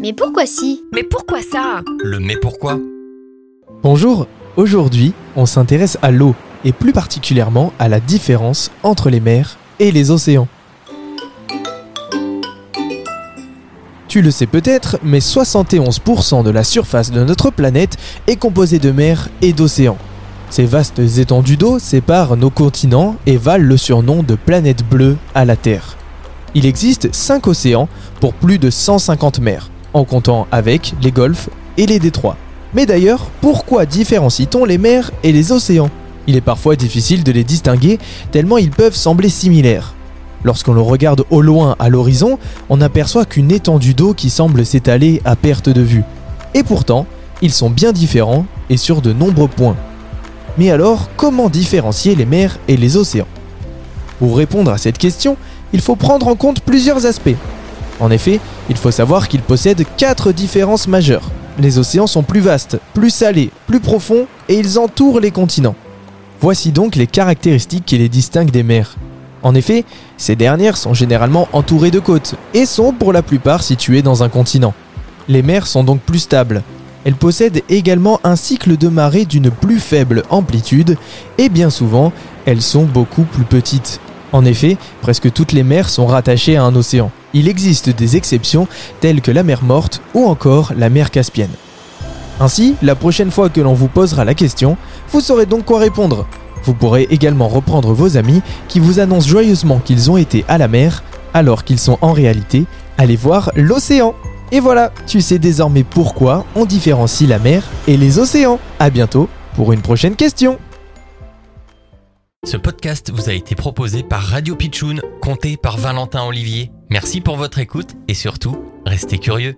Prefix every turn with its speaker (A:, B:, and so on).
A: Mais pourquoi si
B: Mais pourquoi ça
C: Le mais pourquoi
D: Bonjour, aujourd'hui on s'intéresse à l'eau et plus particulièrement à la différence entre les mers et les océans. Tu le sais peut-être, mais 71% de la surface de notre planète est composée de mers et d'océans. Ces vastes étendues d'eau séparent nos continents et valent le surnom de planète bleue à la Terre. Il existe 5 océans pour plus de 150 mers, en comptant avec les golfs et les détroits. Mais d'ailleurs, pourquoi différencie-t-on les mers et les océans? Il est parfois difficile de les distinguer tellement ils peuvent sembler similaires. Lorsqu'on le regarde au loin à l'horizon, on aperçoit qu'une étendue d'eau qui semble s'étaler à perte de vue. Et pourtant, ils sont bien différents et sur de nombreux points. Mais alors, comment différencier les mers et les océans? Pour répondre à cette question, il faut prendre en compte plusieurs aspects. En effet, il faut savoir qu'ils possèdent quatre différences majeures. Les océans sont plus vastes, plus salés, plus profonds et ils entourent les continents. Voici donc les caractéristiques qui les distinguent des mers. En effet, ces dernières sont généralement entourées de côtes et sont pour la plupart situées dans un continent. Les mers sont donc plus stables. Elles possèdent également un cycle de marée d'une plus faible amplitude et bien souvent, elles sont beaucoup plus petites. En effet, presque toutes les mers sont rattachées à un océan. Il existe des exceptions telles que la mer Morte ou encore la mer Caspienne. Ainsi, la prochaine fois que l'on vous posera la question, vous saurez donc quoi répondre. Vous pourrez également reprendre vos amis qui vous annoncent joyeusement qu'ils ont été à la mer alors qu'ils sont en réalité allés voir l'océan. Et voilà, tu sais désormais pourquoi on différencie la mer et les océans. A bientôt pour une prochaine question.
C: Ce podcast vous a été proposé par Radio Pitchoun, compté par Valentin Olivier. Merci pour votre écoute et surtout, restez curieux.